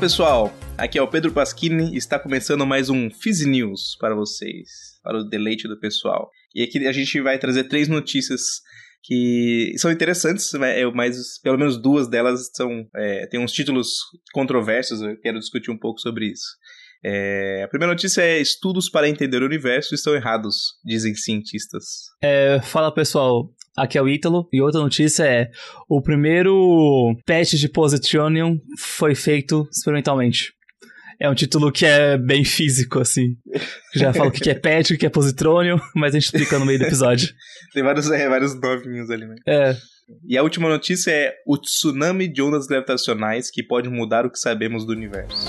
Pessoal, aqui é o Pedro Pasquini e está começando mais um Fizz News para vocês, para o deleite do pessoal. E aqui a gente vai trazer três notícias que são interessantes, mas pelo menos duas delas são é, tem uns títulos controversos, eu quero discutir um pouco sobre isso. É, a primeira notícia é: estudos para entender o universo estão errados, dizem cientistas. É, fala pessoal, aqui é o Ítalo. E outra notícia é: o primeiro teste de positronium foi feito experimentalmente. É um título que é bem físico, assim. Já falo o que é PET, o que é positrônio, mas a gente explica no meio do episódio. Tem vários, é, vários novinhos ali, né? É. E a última notícia é o tsunami de ondas gravitacionais que pode mudar o que sabemos do universo.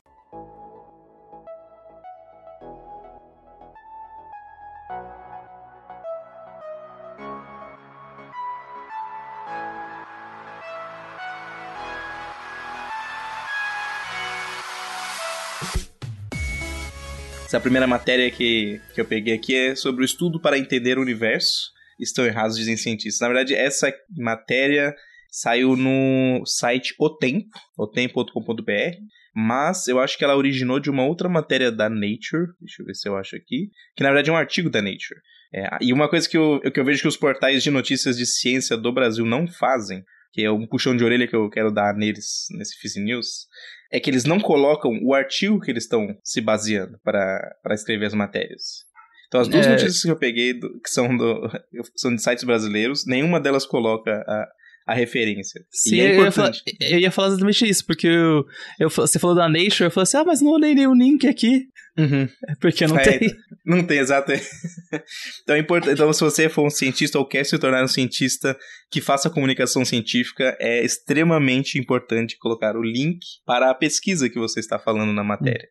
Essa primeira matéria que, que eu peguei aqui é sobre o estudo para entender o universo. Estão errados, dizem cientistas. Na verdade, essa matéria saiu no site O Tempo, otempo.com.br, mas eu acho que ela originou de uma outra matéria da Nature, deixa eu ver se eu acho aqui, que na verdade é um artigo da Nature. É, e uma coisa que eu, que eu vejo que os portais de notícias de ciência do Brasil não fazem, que é um puxão de orelha que eu quero dar neles nesse Fizz News, é que eles não colocam o artigo que eles estão se baseando para escrever as matérias. Então, as duas é... notícias que eu peguei, do, que são, do, são de sites brasileiros, nenhuma delas coloca a, a referência. Sim, é eu, ia falar, eu, ia falar, exatamente isso, porque eu, eu, você falou da Nature, eu falei assim, ah, mas não olhei nenhum link aqui. Uhum. É porque não é, tem. Não tem, exato. então, é importante, então, se você for um cientista ou quer se tornar um cientista que faça comunicação científica, é extremamente importante colocar o link para a pesquisa que você está falando na matéria.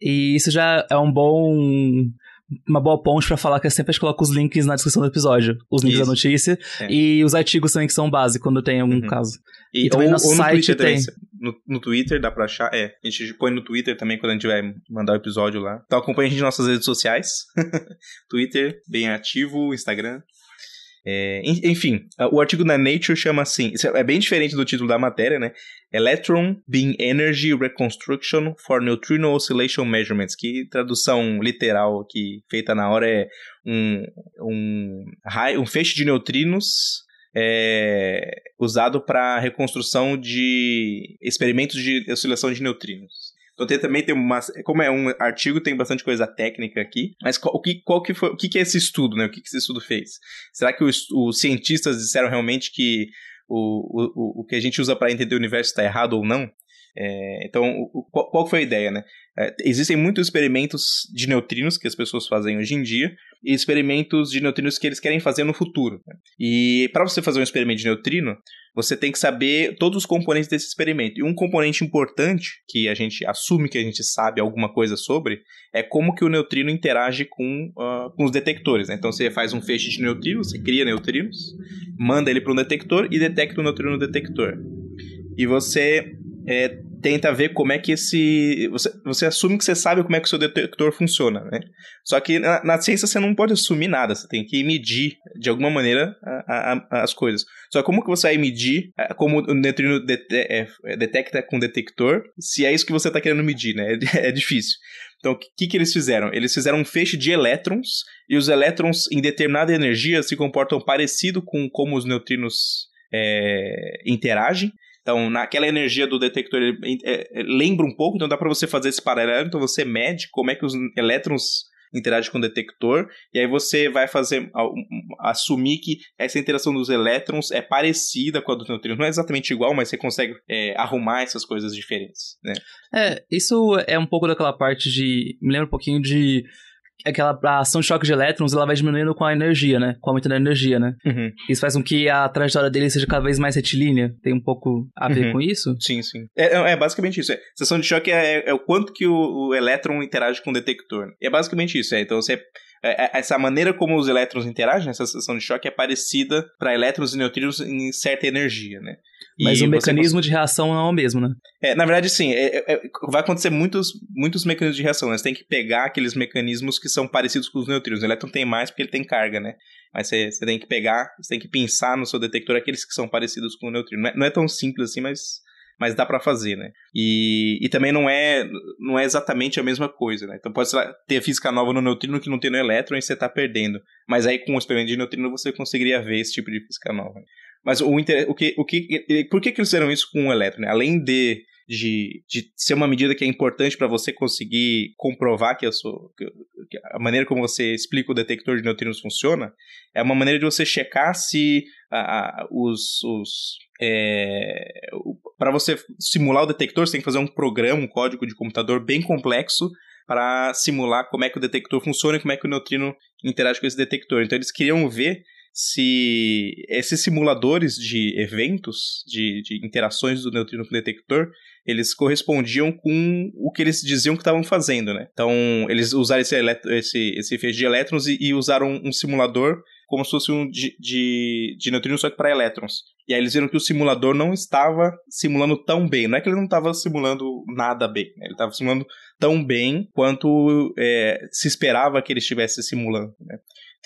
E isso já é um bom uma boa ponte para falar que eu sempre coloco os links na descrição do episódio. Os links Isso. da notícia é. e os artigos também que são base quando tem algum uhum. caso. E, e também ou, no ou site no tem. No, no, Twitter dá pra achar. É, a gente põe no Twitter também quando a gente vai mandar o episódio lá. Então acompanha a gente nas nossas redes sociais. Twitter, bem ativo, Instagram. É, enfim, o artigo na Nature chama assim, é bem diferente do título da matéria, né? Electron Beam Energy Reconstruction for Neutrino Oscillation Measurements, que tradução literal aqui feita na hora é um, um, um feixe de neutrinos é, usado para reconstrução de experimentos de oscilação de neutrinos. Então tem, também tem uma. Como é um artigo, tem bastante coisa técnica aqui. Mas qual, o, que, qual que foi, o que, que é esse estudo, né? O que, que esse estudo fez? Será que os, os cientistas disseram realmente que o, o, o que a gente usa para entender o universo está errado ou não? É, então, o, qual, qual, foi a ideia, né? É, existem muitos experimentos de neutrinos que as pessoas fazem hoje em dia e experimentos de neutrinos que eles querem fazer no futuro. Né? E para você fazer um experimento de neutrino, você tem que saber todos os componentes desse experimento. E um componente importante, que a gente assume que a gente sabe alguma coisa sobre, é como que o neutrino interage com, uh, com os detectores. Né? Então você faz um feixe de neutrinos, você cria neutrinos, manda ele para um detector e detecta o neutrino no detector. E você é, tenta ver como é que esse. Você, você assume que você sabe como é que o seu detector funciona, né? Só que na, na ciência você não pode assumir nada, você tem que medir de alguma maneira a, a, as coisas. Só como que você vai medir é, como o neutrino dete, é, é, detecta com detector, se é isso que você está querendo medir, né? É, é difícil. Então, o que, que eles fizeram? Eles fizeram um feixe de elétrons, e os elétrons, em determinada energia, se comportam parecido com como os neutrinos é, interagem. Então, naquela energia do detector, ele, é, é, lembra um pouco, então dá para você fazer esse paralelo. Então, você mede como é que os elétrons interage com o detector, e aí você vai fazer assumir que essa interação dos elétrons é parecida com a dos neutrinos. Não é exatamente igual, mas você consegue é, arrumar essas coisas diferentes, né? É, isso é um pouco daquela parte de. Me lembra um pouquinho de aquela ação de choque de elétrons, ela vai diminuindo com a energia, né? Com o aumento da energia, né? Uhum. Isso faz com que a trajetória dele seja cada vez mais retilínea. Tem um pouco a ver uhum. com isso? Sim, sim. É, é, é basicamente isso. É. A ação de choque é, é, o quanto que o, o elétron interage com o detector. É basicamente isso. É. Então você essa maneira como os elétrons interagem, essa seção de choque é parecida para elétrons e neutrinos em certa energia, né? Mas e o mecanismo de reação não é o mesmo, né? É, na verdade, sim. É, é, vai acontecer muitos, muitos mecanismos de reação. Né? Você tem que pegar aqueles mecanismos que são parecidos com os neutrinos. O elétron tem mais porque ele tem carga, né? Mas você, você tem que pegar, você tem que pensar no seu detector aqueles que são parecidos com o neutrino. Não é, não é tão simples assim, mas mas dá para fazer, né? E, e também não é não é exatamente a mesma coisa, né? Então pode ter física nova no neutrino que não tem no elétron e você tá perdendo. Mas aí com o experimento de neutrino você conseguiria ver esse tipo de física nova. Mas o, o que o que por que, que eles fizeram isso com o elétron? Né? Além de de, de ser uma medida que é importante para você conseguir comprovar que, sou, que, a maneira como você explica o detector de neutrinos funciona, é uma maneira de você checar se a, a, os, os é, para você simular o detector, você tem que fazer um programa, um código de computador bem complexo para simular como é que o detector funciona e como é que o neutrino interage com esse detector. Então eles queriam ver se esses simuladores de eventos, de, de interações do neutrino com o detector, eles correspondiam com o que eles diziam que estavam fazendo, né? Então, eles usaram esse, esse, esse efeito de elétrons e, e usaram um simulador como se fosse um de, de, de neutrinos só que para elétrons. E aí eles viram que o simulador não estava simulando tão bem. Não é que ele não estava simulando nada bem, né? ele estava simulando tão bem quanto é, se esperava que ele estivesse simulando. Né?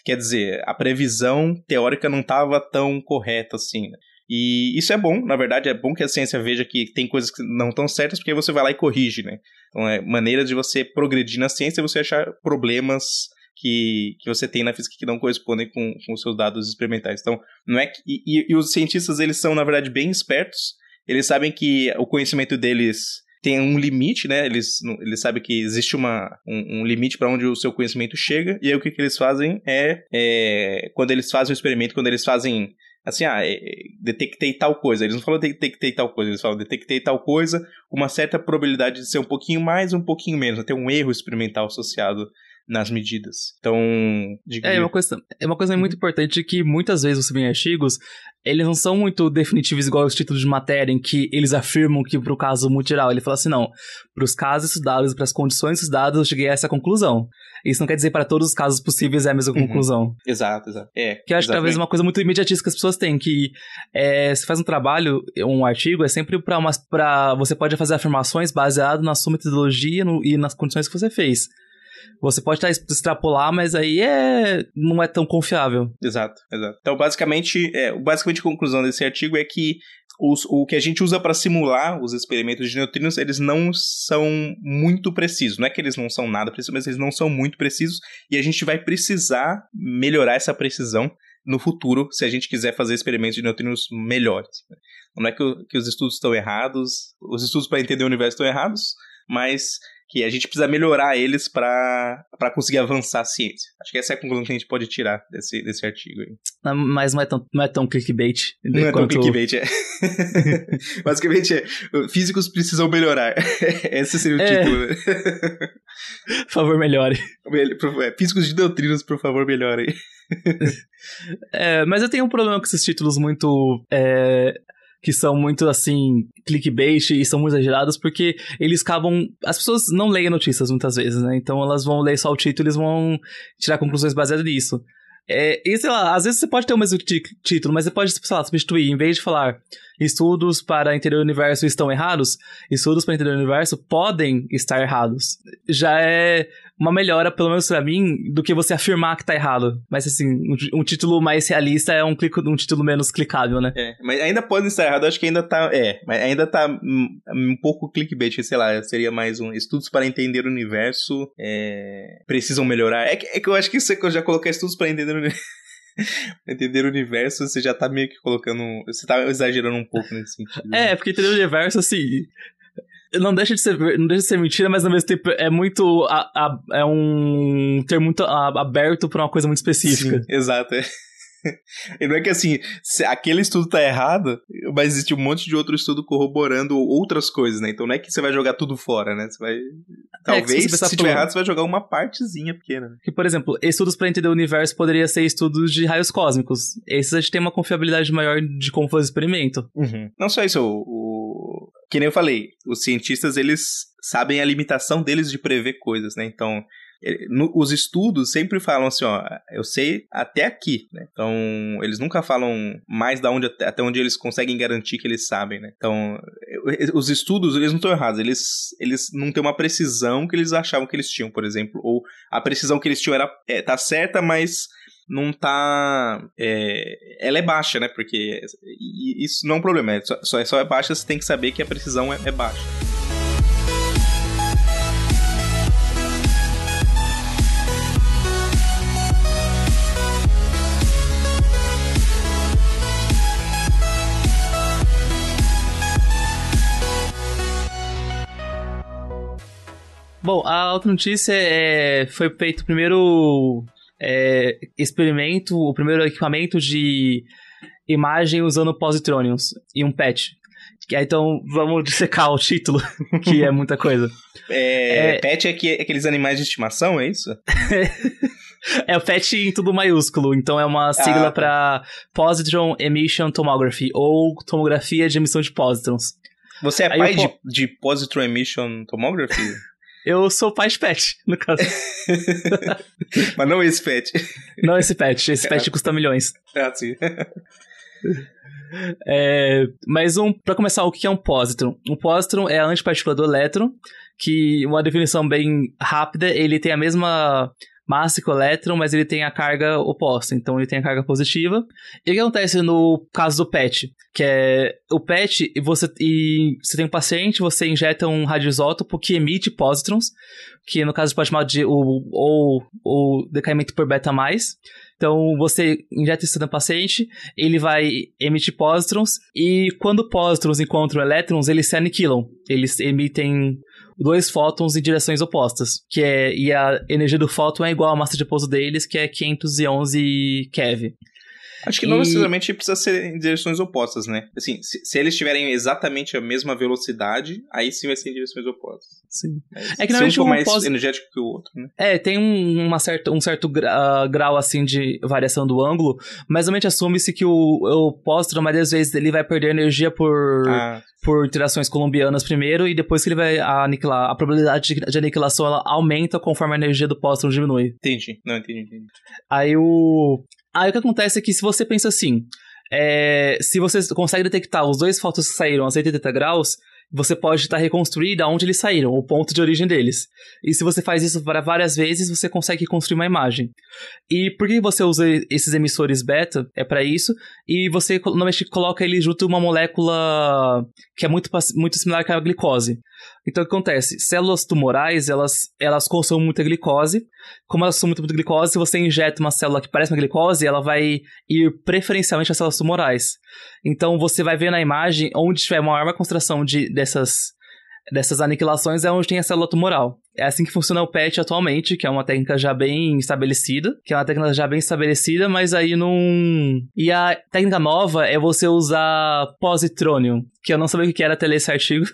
Quer dizer, a previsão teórica não estava tão correta assim. Né? E isso é bom, na verdade, é bom que a ciência veja que tem coisas que não estão certas, porque você vai lá e corrige, né? Então, é maneira de você progredir na ciência é você achar problemas que, que você tem na física que não correspondem com, com os seus dados experimentais. Então, não é que. E, e, os cientistas, eles são, na verdade, bem espertos. Eles sabem que o conhecimento deles tem um limite, né? Eles, eles sabem que existe uma, um, um limite para onde o seu conhecimento chega, e aí o que, que eles fazem é, é, quando eles fazem o experimento, quando eles fazem assim, ah, é, detectei tal coisa. Eles não falam detectei tal coisa, eles falam detectei tal coisa, uma certa probabilidade de ser um pouquinho mais, um pouquinho menos, até um erro experimental associado nas medidas. Então, digo... é, uma coisa, é uma coisa muito importante que muitas vezes você vê em artigos, eles não são muito definitivos igual os títulos de matéria em que eles afirmam que para o caso multiral, ele fala assim, não, para os casos estudados, para as condições estudadas, eu cheguei a essa conclusão. Isso não quer dizer para todos os casos possíveis é a mesma uhum. conclusão. Exato, exato. É, que eu acho que talvez uma coisa muito imediatista que as pessoas têm, que é, se faz um trabalho, um artigo, é sempre para umas. Pra, você pode fazer afirmações baseado na sua metodologia no, e nas condições que você fez. Você pode estar extrapolar, mas aí é não é tão confiável. Exato, exato. Então, basicamente, é, basicamente a conclusão desse artigo é que os, o que a gente usa para simular os experimentos de neutrinos, eles não são muito precisos. Não é que eles não são nada precisos, mas eles não são muito precisos e a gente vai precisar melhorar essa precisão no futuro se a gente quiser fazer experimentos de neutrinos melhores. Né? Não é que, que os estudos estão errados, os estudos para entender o universo estão errados, mas que a gente precisa melhorar eles para conseguir avançar a ciência. Acho que essa é a conclusão que a gente pode tirar desse, desse artigo aí. Mas não é tão, não é tão clickbait. Não é tão clickbait, é. Basicamente é, físicos precisam melhorar. Esse seria o é. título, né? Por favor, melhore. É, físicos de doutrinas, por favor, melhorem. é, mas eu tenho um problema com esses títulos muito é, que são muito assim, clickbait e são muito exagerados, porque eles acabam. As pessoas não leem notícias muitas vezes, né? Então elas vão ler só o título e vão tirar conclusões baseadas nisso. É, e sei lá, às vezes você pode ter o mesmo título, mas você pode, sei lá, substituir, em vez de falar estudos para o universo estão errados, estudos para o universo podem estar errados. Já é uma melhora, pelo menos pra mim, do que você afirmar que tá errado. Mas assim, um, um título mais realista é um, clico, um título menos clicável, né? É, mas ainda pode estar errado, acho que ainda tá. É, mas ainda tá um, um pouco clickbait, sei lá, seria mais um. Estudos para entender o universo é, precisam melhorar. É que, é que eu acho que você já colocar estudos para entender o universo. entender o universo, você já tá meio que colocando. Você tá exagerando um pouco nesse sentido. É, porque entender o universo, assim. Não deixa, de ser, não deixa de ser mentira, mas ao mesmo tempo é muito. A, a, é um termo muito aberto pra uma coisa muito específica. Sim, exato. É. E não é que assim, aquele estudo tá errado, mas existe um monte de outro estudo corroborando outras coisas, né? Então não é que você vai jogar tudo fora, né? Você vai. É, Talvez, se, se tiver errado, você vai jogar uma partezinha pequena. Né? Que, por exemplo, estudos para entender o universo poderia ser estudos de raios cósmicos. Esses a gente tem uma confiabilidade maior de como fazer o experimento. Uhum. Não só isso, o, o. Que nem eu falei, os cientistas, eles sabem a limitação deles de prever coisas, né? Então, no, os estudos sempre falam assim, ó, eu sei até aqui, né? Então, eles nunca falam mais da onde até onde eles conseguem garantir que eles sabem, né? Então, os estudos, eles não estão errados, eles, eles não têm uma precisão que eles achavam que eles tinham, por exemplo, ou a precisão que eles tinham era é, tá certa, mas não tá. É, ela é baixa, né? Porque isso não é um problema. É só, só é baixa, você tem que saber que a precisão é, é baixa. Bom, a outra notícia é, foi feito o primeiro é, experimento, o primeiro equipamento de imagem usando positroniums e um patch. Então vamos dissecar o título, que é muita coisa. É, é... Pet é, que, aqueles animais de estimação, é isso? é o PET em tudo maiúsculo, então é uma sigla ah, tá. para Positron Emission Tomography, ou tomografia de emissão de positrons. Você é Aí pai de, de Positron Emission Tomography? Eu sou pai de pet, no caso. Mas não esse pet. Não esse pet. Esse pet custa milhões. É, sim. É, mas um, para começar, o que é um positron? Um positron é a antipartícula do elétron, que uma definição bem rápida, ele tem a mesma massa o elétron, mas ele tem a carga oposta, então ele tem a carga positiva. E o que acontece no caso do PET? Que é o PET, e você, e você tem um paciente, você injeta um radioisótopo que emite pósitrons, que no caso pode chamar de o, ou, o decaimento por beta mais. Então você injeta isso no paciente, ele vai emitir pósitrons, e quando pósitrons encontram elétrons, eles se aniquilam. Eles emitem dois fótons em direções opostas, que é e a energia do fóton é igual à massa de pouso deles, que é 511 keV. Acho que não necessariamente precisa ser em direções opostas, né? Assim, se, se, eles tiverem exatamente a mesma velocidade, aí sim vai ser em direções opostas. Sim. Mas é que não um for mais pós... energético que o outro, né? É, tem um, uma certa, um certo uh, grau, assim, de variação do ângulo, mas realmente assume-se que o, o póstron, mas às vezes, ele vai perder energia por... Ah por interações colombianas primeiro e depois que ele vai aniquilar. A probabilidade de, de aniquilação ela aumenta conforme a energia do póstron diminui. Entendi. Não, entendi, entendi. Aí o. Aí o que acontece é que se você pensa assim, é, se você consegue detectar os dois fótons que saíram a 180 graus, você pode estar reconstruir da onde eles saíram, o ponto de origem deles. E se você faz isso para várias vezes, você consegue construir uma imagem. E por que você usa esses emissores beta? É para isso. E você normalmente coloca ele junto a uma molécula que é muito, muito similar à glicose. Então o que acontece? Células tumorais, elas, elas consomem muita glicose. Como elas consomem muita glicose, se você injeta uma célula que parece uma glicose, ela vai ir preferencialmente às células tumorais. Então você vai ver na imagem onde tiver uma maior concentração de, dessas, dessas aniquilações é onde tem a célula tumoral. É assim que funciona o PET atualmente, que é uma técnica já bem estabelecida, que é uma técnica já bem estabelecida, mas aí não... E a técnica nova é você usar positrônio, que eu não sabia o que era até ler esse artigo.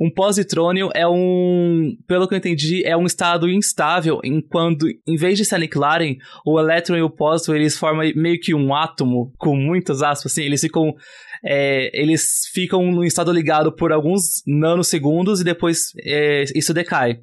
Um positrônio é um, pelo que eu entendi, é um estado instável em quando, em vez de se aniquilarem, o elétron e o pósitron, eles formam meio que um átomo, com muitas aspas, assim, eles ficam é, eles ficam no estado ligado por alguns nanosegundos e depois é, isso decai.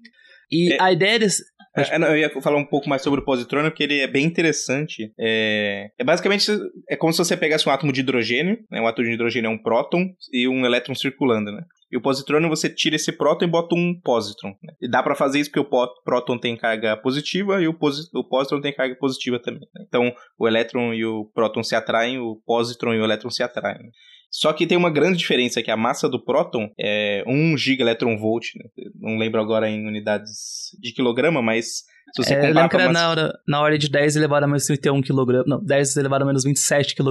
E é, a ideia desse... É, eu ia falar um pouco mais sobre o positrônio, porque ele é bem interessante. É, é, basicamente é como se você pegasse um átomo de hidrogênio, né? um átomo de hidrogênio é um próton e um elétron circulando, né? E o positrônio você tira esse próton e bota um pósitron. Né? E dá para fazer isso porque o próton tem carga positiva e o, o pósitron tem carga positiva também. Né? Então o elétron e o próton se atraem, o pósitron e o elétron se atraem. Né? Só que tem uma grande diferença que a massa do próton é 1 gigaelectronvolt, né? não lembro agora em unidades de quilograma, mas Se é, eu lembro que era na, hora, na ordem de 10 elevado a menos 31 kg. Não, 10 elevado a menos 27 kg.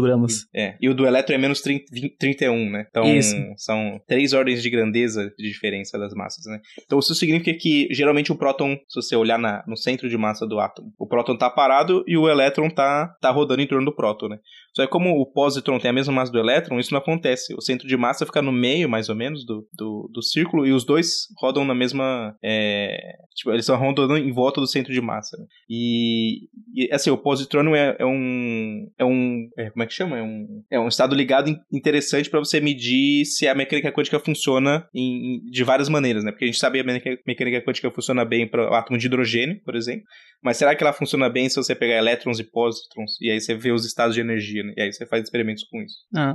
É, e o do elétron é menos 30, 20, 31, né? Então, Isso. são três ordens de grandeza de diferença das massas, né? Então, isso significa que, geralmente, o próton, se você olhar na, no centro de massa do átomo, o próton tá parado e o elétron tá, tá rodando em torno do próton, né? Só que como o pósitron tem a mesma massa do elétron, isso não acontece. O centro de massa fica no meio, mais ou menos, do, do, do círculo, e os dois rodam na mesma... É, tipo, eles estão rodando em volta do centro de massa. Né? E, e, assim, o positrônio é, é um... É um é, como é que chama? É um, é um estado ligado interessante para você medir se a mecânica quântica funciona em, de várias maneiras, né? Porque a gente sabe que a mecânica, mecânica quântica funciona bem para o átomo de hidrogênio, por exemplo, mas será que ela funciona bem se você pegar elétrons e pósitrons e aí você vê os estados de energia, né? E aí você faz experimentos com isso. Ah.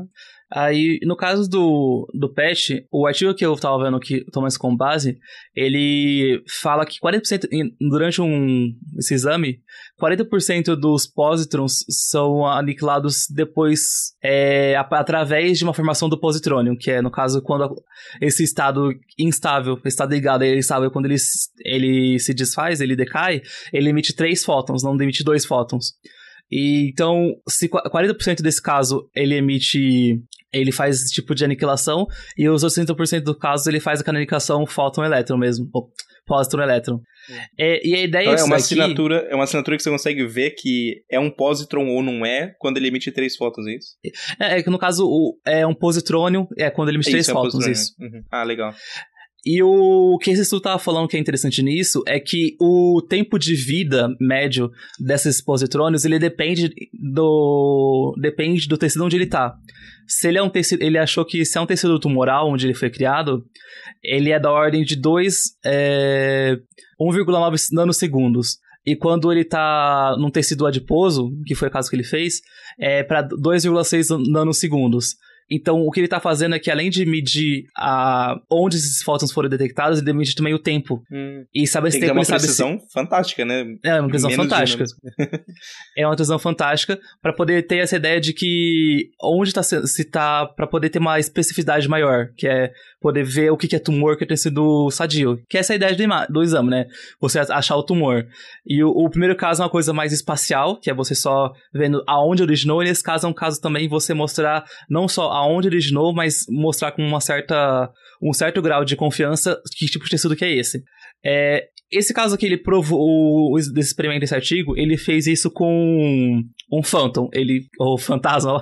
Aí, no caso do, do patch, o artigo que eu tava vendo que Thomas com base, ele fala que 40% durante um esse exame, 40% dos positrons são aniquilados depois é, através de uma formação do positrônio, que é no caso quando esse estado instável, estado ligado ele instável, quando ele, ele se desfaz, ele decai, ele emite três fótons, não emite dois fótons. E, então, se 40% desse caso ele emite ele faz esse tipo de aniquilação, e os 60% do caso ele faz a aniquilação fóton-elétron mesmo, ou pósitron-elétron. É. é, e a ideia então, é uma daqui... assinatura É uma assinatura que você consegue ver que é um positron ou não é quando ele emite três fótons, é isso? É, é que no caso o, é um positrônio, é quando ele emite é três isso, fótons, isso. Uhum. Ah, legal. E o que esse estudo estava falando que é interessante nisso é que o tempo de vida médio desses positrônios, ele depende do depende do tecido onde ele está. Se ele é um tecido, ele achou que se é um tecido tumoral onde ele foi criado, ele é da ordem de 2 é, 1,9 nanosegundos. E quando ele está num tecido adiposo, que foi o caso que ele fez, é para 2,6 nanosegundos. Então, o que ele está fazendo é que, além de medir a, onde esses fótons foram detectados, ele mede também o tempo. Hum. E sabe esse tempo, uma ele sabe precisão se... fantástica, né? É, uma precisão Menos fantástica. é uma precisão fantástica para poder ter essa ideia de que onde está se está para poder ter uma especificidade maior, que é poder ver o que é tumor que tem sido sadio. Que é essa ideia do, do exame, né? Você achar o tumor. E o, o, primeiro caso é uma coisa mais espacial, que é você só vendo aonde originou, e nesse caso é um caso também você mostrar não só aonde originou, mas mostrar com uma certa, um certo grau de confiança que tipo de tecido que é esse. É, esse caso aqui, ele provou, desse experimento, esse artigo, ele fez isso com um Phantom, ele, ou Fantasma,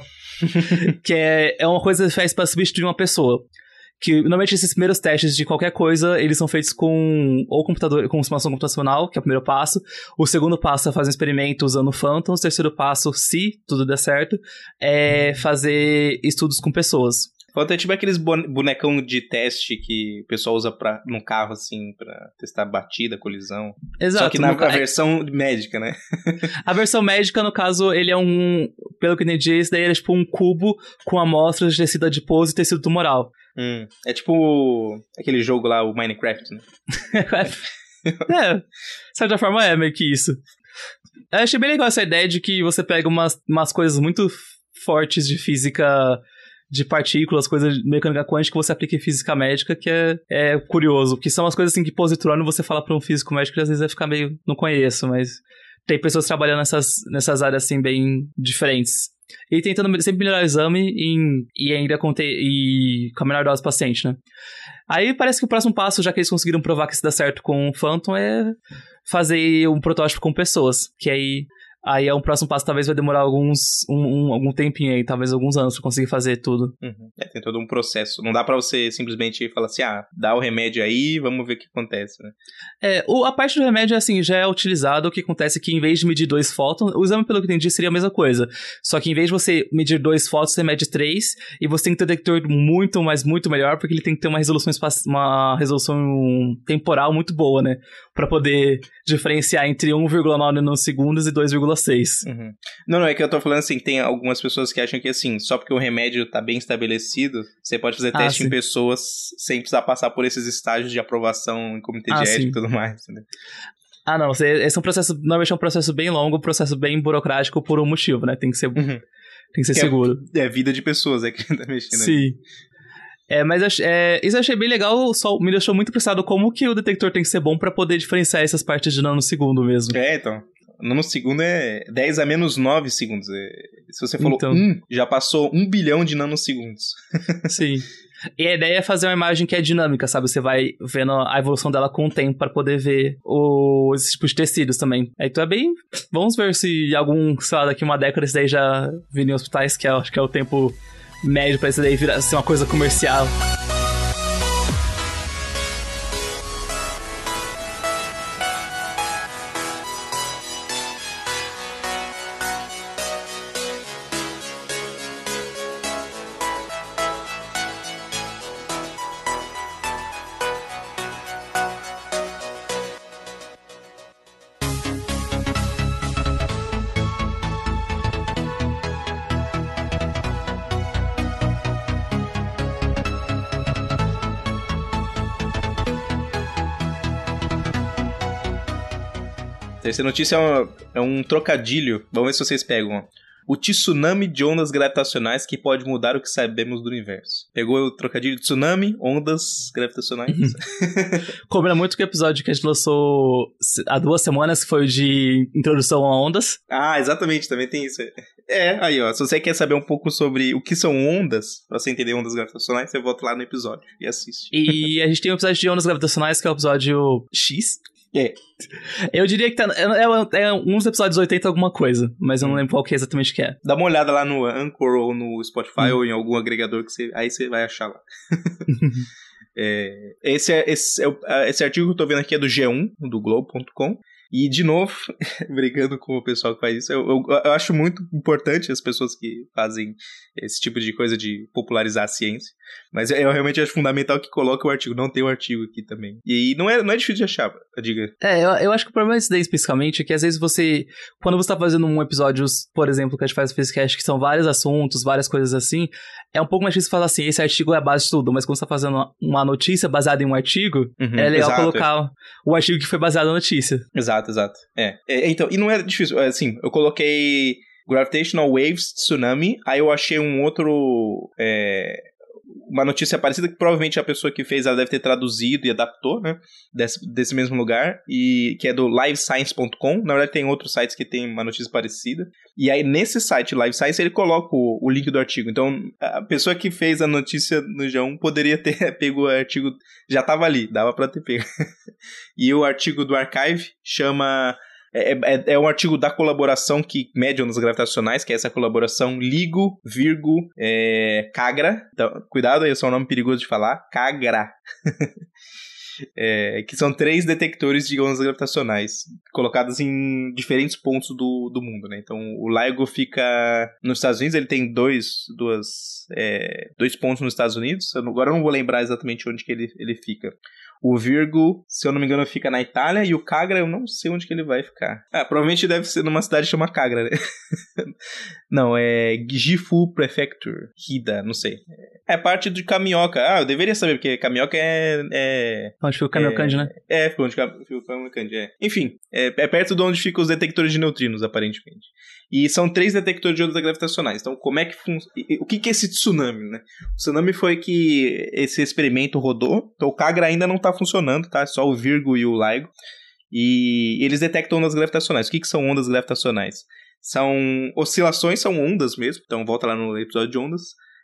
que é, é uma coisa que faz para substituir uma pessoa que normalmente esses primeiros testes de qualquer coisa, eles são feitos com ou computador, com simulação computacional, que é o primeiro passo. O segundo passo é fazer um experimento usando Phantoms. O terceiro passo, se tudo der certo, é fazer estudos com pessoas. Phantom é tipo aqueles bonecão de teste que o pessoal usa pra, num carro, assim, pra testar batida, colisão. Exato. Só que na no... versão médica, né? a versão médica, no caso, ele é um... Pelo que eu entendi, esse daí é tipo um cubo com amostras de tecido adiposo e tecido tumoral. Hum, é tipo aquele jogo lá, o Minecraft, né? é, de certa forma é meio que isso. Eu achei bem legal essa ideia de que você pega umas, umas coisas muito fortes de física de partículas, coisas de mecânica quântica que você aplica em física médica, que é, é curioso. Que são as coisas assim que positrônio você fala para um físico médico às vezes vai ficar meio. não conheço, mas tem pessoas trabalhando nessas, nessas áreas assim bem diferentes. E tentando sempre melhorar o exame e, e ainda conter, e com a menor dose paciente, né? Aí parece que o próximo passo, já que eles conseguiram provar que isso dá certo com o Phantom, é fazer um protótipo com pessoas. Que aí Aí é um próximo passo, talvez vai demorar alguns um, um, algum tempinho aí, talvez alguns anos pra conseguir fazer tudo. Uhum. É, tem todo um processo. Não dá para você simplesmente falar assim, ah, dá o remédio aí, vamos ver o que acontece, né? É, o, a parte do remédio, assim, já é utilizado. O que acontece é que em vez de medir dois fótons, o exame, pelo que entendi, seria a mesma coisa. Só que em vez de você medir dois fótons, você mede três, e você tem que ter um detector muito, mas muito melhor, porque ele tem que ter uma resolução, uma resolução temporal muito boa, né? Pra poder diferenciar entre 1,9 nanosegundos e 2,6. Uhum. Não, não, é que eu tô falando assim, tem algumas pessoas que acham que assim, só porque o remédio tá bem estabelecido, você pode fazer ah, teste sim. em pessoas sem precisar passar por esses estágios de aprovação em comitê ah, de ética e tudo mais, entendeu? Ah, não, esse é um processo, normalmente é um processo bem longo, um processo bem burocrático por um motivo, né? Tem que ser, uhum. tem que ser que é seguro. É, é vida de pessoas é que tá mexendo Sim. É, mas é, isso eu achei bem legal, só me deixou muito impressionado como que o detector tem que ser bom para poder diferenciar essas partes de nanosegundo mesmo. É, então. Nanosegundo é 10 a menos 9 segundos. É, se você falou então... 1, já passou 1 bilhão de nanosegundos. Sim. E a ideia é fazer uma imagem que é dinâmica, sabe? Você vai vendo a evolução dela com o tempo para poder ver o, esse tipo de tecidos também. Então é bem. Vamos ver se algum, sei lá, daqui uma década isso daí já viria em hospitais, que é, acho que é o tempo médio pra isso daí virar, ser uma coisa comercial. Essa notícia é, uma, é um trocadilho. Vamos ver se vocês pegam. O tsunami de ondas gravitacionais que pode mudar o que sabemos do universo. Pegou o trocadilho de tsunami, ondas gravitacionais? Combina muito com o episódio que a gente lançou há duas semanas, que foi o de introdução a ondas. Ah, exatamente, também tem isso. É, aí ó, se você quer saber um pouco sobre o que são ondas, pra você entender ondas gravitacionais, você volta lá no episódio e assiste. E a gente tem um episódio de ondas gravitacionais, que é o episódio X, é. Eu diria que tá, é, é, é uns episódios 80 alguma coisa, mas eu não lembro qual que é exatamente que é. Dá uma olhada lá no Anchor ou no Spotify hum. ou em algum agregador que você, aí você vai achar lá. é, esse, é, esse, é, esse artigo que eu tô vendo aqui é do G1, do Globo.com. E, de novo, brigando com o pessoal que faz isso, eu, eu, eu, acho muito importante as pessoas que fazem esse tipo de coisa de popularizar a ciência. Mas eu, eu realmente acho fundamental que coloque o artigo. Não tem o um artigo aqui também. E não é, não é difícil de achar, diga. É, eu, eu acho que o problema disso daí especificamente é que às vezes você, quando você tá fazendo um episódio, por exemplo, que a gente faz no Facecast, que são vários assuntos, várias coisas assim, é um pouco mais difícil falar assim, esse artigo é a base de tudo, mas quando você tá fazendo uma notícia baseada em um artigo, uhum, é legal exato, colocar o artigo que foi baseado na notícia. Exato, exato. É. é. Então, e não é difícil, é assim, eu coloquei Gravitational Waves Tsunami, aí eu achei um outro. É, uma notícia parecida que provavelmente a pessoa que fez ela deve ter traduzido e adaptou, né? Desse, desse mesmo lugar, e que é do livescience.com. Na verdade, tem outros sites que tem uma notícia parecida. E aí, nesse site Live Science, ele coloca o, o link do artigo. Então, a pessoa que fez a notícia no G1 poderia ter pego o artigo, já estava ali, dava para ter pego. e o artigo do Archive chama é, é, é, um artigo da colaboração que mede ondas gravitacionais, que é essa colaboração LIGO, Virgo, é, CAGRA. Então, cuidado aí, é um nome perigoso de falar. CAGRA. É, que são três detectores de ondas gravitacionais colocados em diferentes pontos do, do mundo, né? Então, o LIGO fica nos Estados Unidos, ele tem dois, duas, é, dois pontos nos Estados Unidos. Agora eu não vou lembrar exatamente onde que ele, ele fica. O Virgo, se eu não me engano, fica na Itália. E o Cagra, eu não sei onde que ele vai ficar. Ah, provavelmente deve ser numa cidade chamada Cagra, né? não, é Gifu Prefecture. Hida, não sei. É parte de Kamioka. Ah, eu deveria saber, porque Kamioka é... é onde fica o Kamiokande, é, né? É, fica onde fica o Kamiokande, é. Enfim, é, é perto de onde ficam os detectores de neutrinos, aparentemente. E são três detectores de ondas gravitacionais. Então, como é que? O que, que é esse tsunami, né? O tsunami foi que esse experimento rodou. Então, o Kagra ainda não está funcionando, tá? Só o Virgo e o LIGO. E eles detectam ondas gravitacionais. O que, que são ondas gravitacionais? São oscilações, são ondas mesmo. Então, volta lá no episódio de ondas.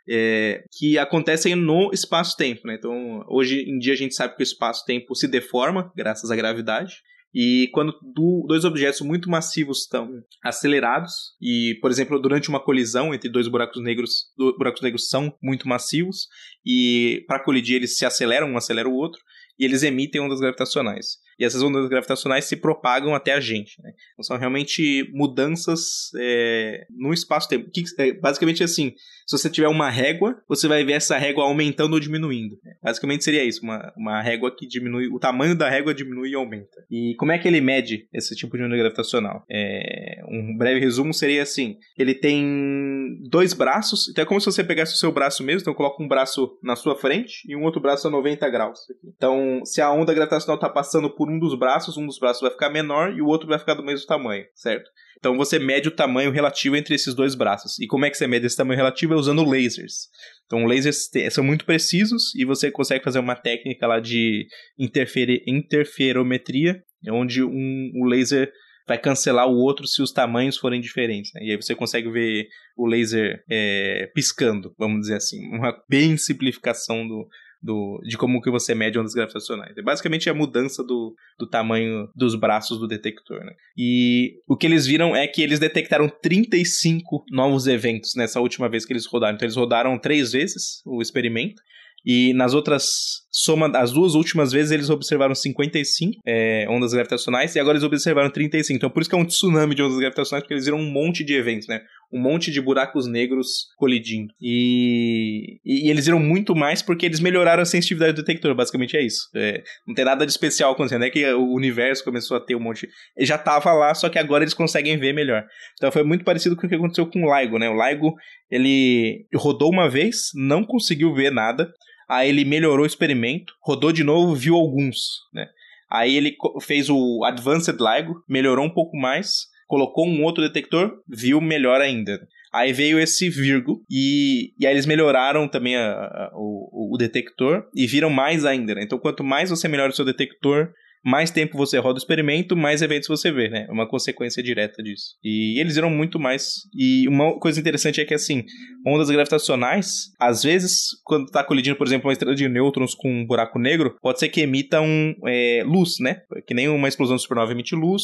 É, que acontecem no espaço-tempo, né? Então, hoje em dia a gente sabe que o espaço-tempo se deforma graças à gravidade. E quando dois objetos muito massivos estão acelerados, e, por exemplo, durante uma colisão entre dois buracos negros, buracos negros são muito massivos, e para colidir eles se aceleram, um acelera o outro, e eles emitem ondas gravitacionais. E essas ondas gravitacionais se propagam até a gente. Né? Então são realmente mudanças é, no espaço-tempo. É, basicamente assim, se você tiver uma régua, você vai ver essa régua aumentando ou diminuindo. Basicamente seria isso, uma, uma régua que diminui, o tamanho da régua diminui e aumenta. E como é que ele mede esse tipo de onda gravitacional? É, um breve resumo seria assim, ele tem dois braços, então é como se você pegasse o seu braço mesmo, então coloca um braço na sua frente e um outro braço a 90 graus. Então, se a onda gravitacional está passando por um dos braços, um dos braços vai ficar menor e o outro vai ficar do mesmo tamanho, certo? Então você mede o tamanho relativo entre esses dois braços. E como é que você mede esse tamanho relativo? É usando lasers. Então lasers são muito precisos e você consegue fazer uma técnica lá de interferometria, onde um, laser vai cancelar o outro se os tamanhos forem diferentes. Né? E aí você consegue ver o laser é, piscando, vamos dizer assim. Uma bem simplificação do, do, de como que você mede ondas gravitacionais. É basicamente a mudança do, do tamanho dos braços do detector. Né? E o que eles viram é que eles detectaram 35 novos eventos nessa última vez que eles rodaram. Então eles rodaram três vezes o experimento e nas outras, soma as duas últimas vezes eles observaram 55 é, ondas gravitacionais e agora eles observaram 35. Então por isso que é um tsunami de ondas gravitacionais, porque eles viram um monte de eventos, né? Um monte de buracos negros colidindo. E, e, e eles viram muito mais porque eles melhoraram a sensitividade do detector, basicamente é isso. É, não tem nada de especial acontecendo, é que o universo começou a ter um monte. Já tava lá, só que agora eles conseguem ver melhor. Então foi muito parecido com o que aconteceu com o LIGO, né? O LIGO, ele rodou uma vez, não conseguiu ver nada. Aí ele melhorou o experimento, rodou de novo, viu alguns, né? Aí ele fez o Advanced LIGO, melhorou um pouco mais, colocou um outro detector, viu melhor ainda. Aí veio esse Virgo e, e aí eles melhoraram também a, a, o, o detector e viram mais ainda, né? Então quanto mais você melhora o seu detector, mais tempo você roda o experimento, mais eventos você vê, né? É uma consequência direta disso. E eles viram muito mais. E uma coisa interessante é que, assim, ondas gravitacionais, às vezes, quando está colidindo, por exemplo, uma estrela de nêutrons com um buraco negro, pode ser que emita um, é, luz, né? Que nem uma explosão de supernova emite luz.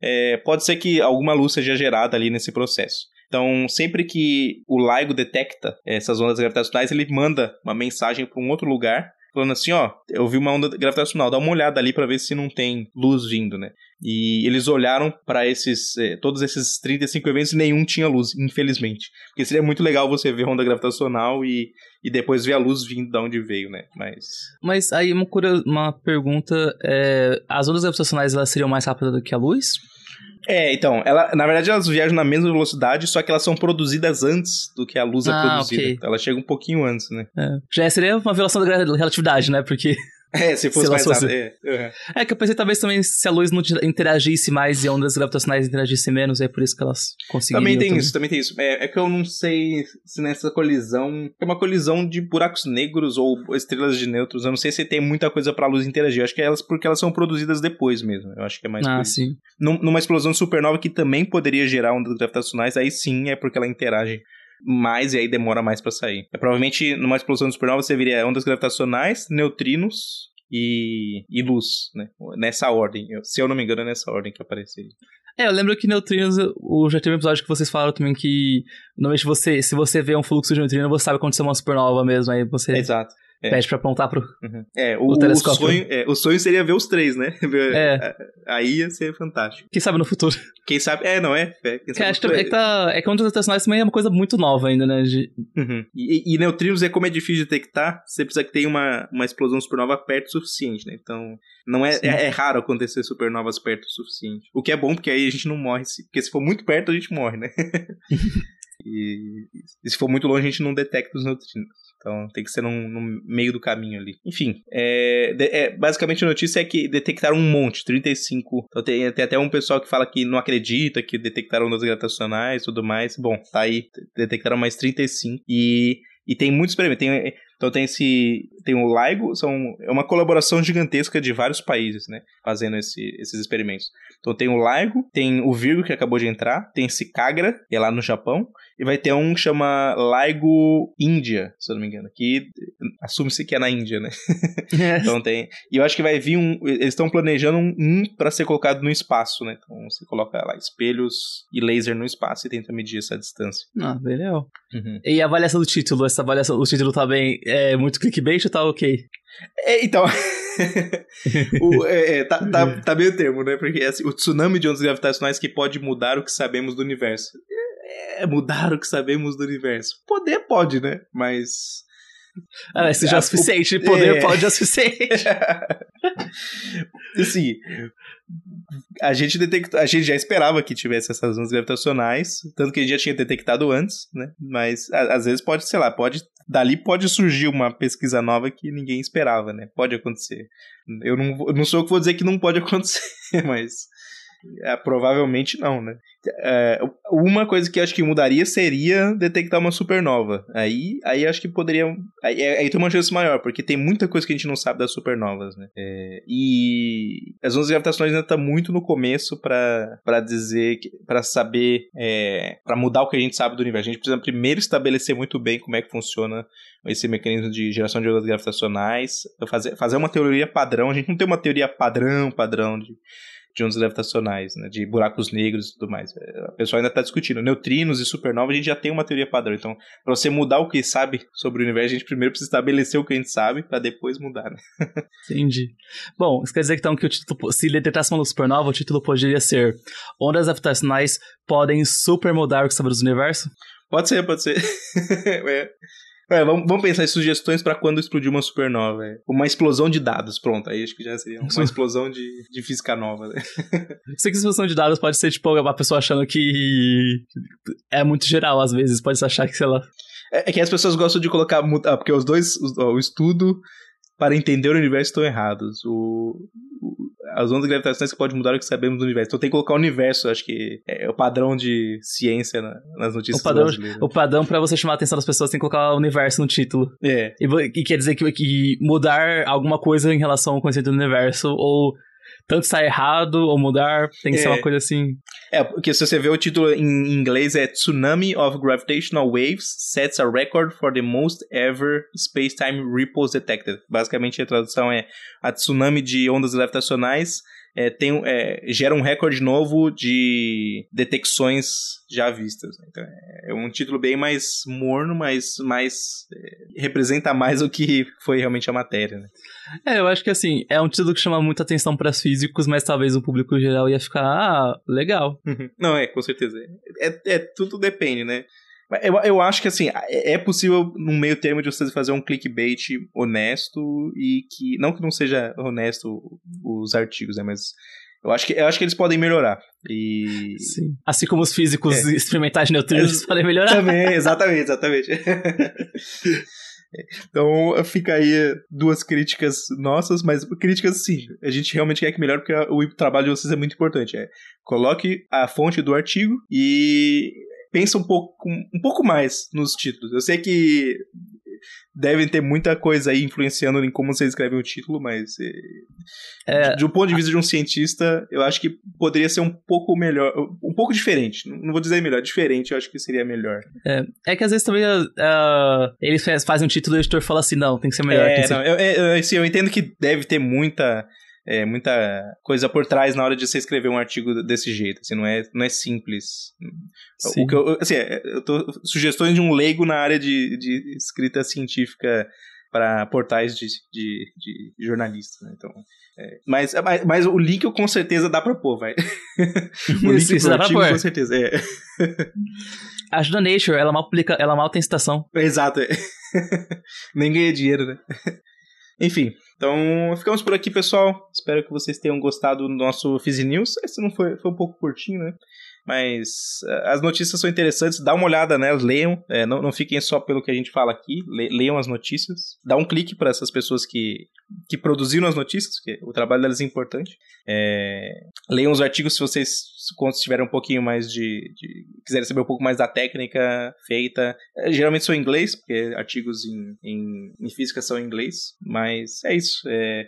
É, pode ser que alguma luz seja gerada ali nesse processo. Então, sempre que o LIGO detecta essas ondas gravitacionais, ele manda uma mensagem para um outro lugar falando assim, ó, eu vi uma onda gravitacional, dá uma olhada ali para ver se não tem luz vindo, né? E eles olharam para esses, eh, todos esses 35 eventos e nenhum tinha luz, infelizmente. Porque seria muito legal você ver onda gravitacional e, e depois ver a luz vindo de onde veio, né? Mas. Mas aí uma, uma pergunta: é, as ondas gravitacionais elas seriam mais rápidas do que a luz? É, então, ela, na verdade elas viajam na mesma velocidade, só que elas são produzidas antes do que a luz é ah, é produzida. Okay. Ela chega um pouquinho antes, né? É. Já seria uma violação da relatividade, né? Porque é, se fosse se mais fosse... É, uhum. é, que eu pensei talvez também se a luz não interagisse mais e ondas gravitacionais interagissem menos, é por isso que elas conseguiriam. Também tem também. isso, também tem isso. É, é, que eu não sei se nessa colisão. É uma colisão de buracos negros ou estrelas de nêutrons. Eu não sei se tem muita coisa pra luz interagir. Eu acho que é elas porque elas são produzidas depois mesmo. Eu acho que é mais Ah, sim. Num, numa explosão supernova que também poderia gerar ondas gravitacionais, aí sim é porque ela interage mais e aí demora mais para sair. É, provavelmente numa explosão de supernova você viria ondas gravitacionais, neutrinos e, e luz, né? Nessa ordem. Eu, se eu não me engano, é nessa ordem que apareceria. É, eu lembro que neutrinos, já teve um episódio que vocês falaram também que normalmente você, se você vê um fluxo de neutrino, você sabe quando é uma supernova mesmo, aí você... Exato. É. Pede pra apontar pro uhum. é, o, o telescópio. O sonho, é, o sonho seria ver os três, né? É. Aí ia ser fantástico. Quem sabe no futuro. Quem sabe. É, não é? é que, acho que, é, que tá, é que gravitacionais também é uma coisa muito nova ainda, né? De... Uhum. E, e, neutrinos é como é difícil de detectar, você precisa que tenha uma, uma explosão supernova perto o suficiente, né? Então. Não é, é, é, raro acontecer supernovas perto o suficiente. O que é bom, porque aí a gente não morre. Porque se for muito perto, a gente morre, né? e, e, se for muito longe, a gente não detecta os neutrinos. Então tem que ser no meio do caminho ali. Enfim, é, é, basicamente a notícia é que detectaram um monte, 35. Então tem, tem, até um pessoal que fala que não acredita que detectaram ondas gravitacionais e tudo mais. Bom, tá aí, detectaram mais 35. E, e tem muitos experimentos. Tem, então tem esse. Tem o LIGO, são, é uma colaboração gigantesca de vários países, né? Fazendo esse, esses experimentos. Então tem o LIGO, tem o Virgo que acabou de entrar, tem esse Kagra, que é lá no Japão, e vai ter um que chama LIGO Índia, se eu não me engano, que assume-se que é na Índia, né? É. então tem. E eu acho que vai vir um. Eles estão planejando um, um para ser colocado no espaço, né? Então você coloca lá espelhos e laser no espaço e tenta medir essa distância. Ah, legal. Uhum. E a avaliação do título? Essa avaliação, o título tá bem é muito clickbait ou tá ok? É, então. o, é, é, tá, tá, tá meio termo, né? Porque assim, o tsunami de ondas gravitacionais que pode mudar o que sabemos do universo. É, mudar o que sabemos do universo. Poder pode, né? Mas Ah, já é o suficiente. Poder é... pode é o suficiente. assim, a gente detectou, a gente já esperava que tivesse essas ondas gravitacionais, tanto que a gente já tinha detectado antes, né? Mas a, às vezes pode, sei lá, pode dali pode surgir uma pesquisa nova que ninguém esperava, né? Pode acontecer. Eu não, não sou eu que vou dizer que não pode acontecer, mas é, provavelmente não, né? É, uma coisa que acho que mudaria seria detectar uma supernova. Aí, aí acho que poderia. Aí, aí tem uma chance maior, porque tem muita coisa que a gente não sabe das supernovas, né? É, e as ondas gravitacionais ainda tá muito no começo para dizer, para saber, é, para mudar o que a gente sabe do universo. A gente precisa primeiro estabelecer muito bem como é que funciona esse mecanismo de geração de ondas gravitacionais, fazer, fazer uma teoria padrão. A gente não tem uma teoria padrão, padrão de de ondas gravitacionais, né, de buracos negros e tudo mais. A pessoa ainda está discutindo. Neutrinos e supernovas, a gente já tem uma teoria padrão. Então, para você mudar o que sabe sobre o universo, a gente primeiro precisa estabelecer o que a gente sabe para depois mudar, né? Entendi. Bom, isso quer dizer então que o título, se detectasse uma supernova, o título poderia ser Ondas gravitacionais podem supermudar o que sabe do universo? Pode ser, pode ser. é. É, vamos, vamos pensar em sugestões para quando explodir uma supernova. É. Uma explosão de dados, pronto. Aí acho que já seria uma explosão de, de física nova. Né? Sei que explosão de dados pode ser, tipo, uma pessoa achando que é muito geral, às vezes. Pode achar que, sei lá. É, é que as pessoas gostam de colocar. Ah, porque os dois. O, o estudo para entender o universo estão errados. O, o, as ondas gravitacionais que podem mudar o que sabemos do universo. Então tem que colocar o universo, acho que é o padrão de ciência na, nas notícias o padrão, O padrão para você chamar a atenção das pessoas tem que colocar o universo no título. É. E, e quer dizer que, que mudar alguma coisa em relação ao conceito do universo ou tanto está errado ou mudar, tem que é. ser uma coisa assim. É, porque se você vê o título em inglês é Tsunami of Gravitational Waves sets a record for the most ever space-time ripples detected. Basicamente a tradução é a tsunami de ondas gravitacionais é, tem, é, gera um recorde novo de detecções já vistas. Então, é um título bem mais morno, mas mais é, representa mais o que foi realmente a matéria. Né? É, eu acho que assim, é um título que chama muita atenção para os físicos, mas talvez o público geral ia ficar, ah, legal. Não, é, com certeza. É, é, tudo depende, né? Eu, eu acho que assim, é, é possível no meio termo de vocês fazer um clickbait honesto e que. Não que não seja honesto os artigos, né? Mas eu acho que, eu acho que eles podem melhorar. E. Sim. Assim como os físicos é. experimentais neutrinos podem melhorar. Também, exatamente, exatamente. Então fica aí duas críticas nossas, mas críticas sim. A gente realmente quer que melhore porque o trabalho de vocês é muito importante. É, coloque a fonte do artigo e pensa um pouco, um pouco mais nos títulos. Eu sei que devem ter muita coisa aí influenciando em como vocês escrevem o título, mas é, de, um ponto de vista de um cientista, eu acho que poderia ser um pouco melhor, um pouco diferente. Não vou dizer melhor, diferente, eu acho que seria melhor. É, é que às vezes também uh, eles fazem um título e o editor fala assim, não, tem que ser melhor. É, não, ser... Eu, eu, assim, eu entendo que deve ter muita é, muita coisa por trás na hora de você escrever um artigo desse jeito. Assim, não, é, não é simples. Sim. O que eu, assim, é, eu tô, sugestões de um leigo na área de, de escrita científica para portais de, de, de jornalistas. Né? Então, é, mas, mas, mas, o link eu com certeza dá pra pôr, vai. o link Isso, pro artigo com certeza. É. Ajuda Nature, ela mal publica, ela mal tem citação. Exato. É. Nem ganha dinheiro, né? Enfim, então ficamos por aqui, pessoal. Espero que vocês tenham gostado do nosso Fizzy News. Esse não foi, foi um pouco curtinho, né? Mas uh, as notícias são interessantes, dá uma olhada nelas, leiam, é, não, não fiquem só pelo que a gente fala aqui, le, leiam as notícias, dá um clique para essas pessoas que, que produziram as notícias, porque o trabalho delas é importante. É, leiam os artigos se vocês quando tiverem um pouquinho mais de, de, quiserem saber um pouco mais da técnica feita. É, geralmente são em inglês, porque artigos em, em, em física são em inglês, mas é isso. É,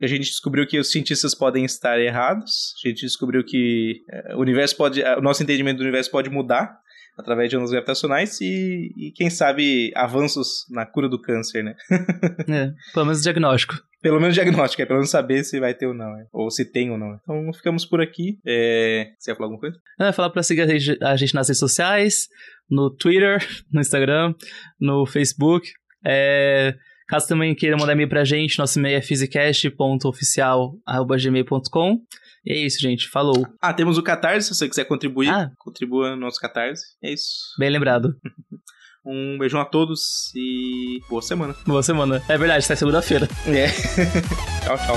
a gente descobriu que os cientistas podem estar errados, a gente descobriu que é, o universo pode, o nosso entendimento do universo pode mudar através de ondas gravitacionais e, e quem sabe avanços na cura do câncer, né? é, pelo menos diagnóstico. Pelo menos diagnóstico, é pelo menos saber se vai ter ou não, é. ou se tem ou não. Então ficamos por aqui. É... Você ia falar alguma coisa? É, falar pra seguir a gente nas redes sociais, no Twitter, no Instagram, no Facebook. É... Caso também queira mandar e-mail pra gente, nosso e-mail é physicast.oficial.gmail.com. E é isso, gente. Falou. Ah, temos o Catarse, se você quiser contribuir. Ah. Contribua no nosso Catarse. É isso. Bem lembrado. Um beijão a todos e boa semana. Boa semana. É verdade, tá segunda-feira. É. tchau, tchau.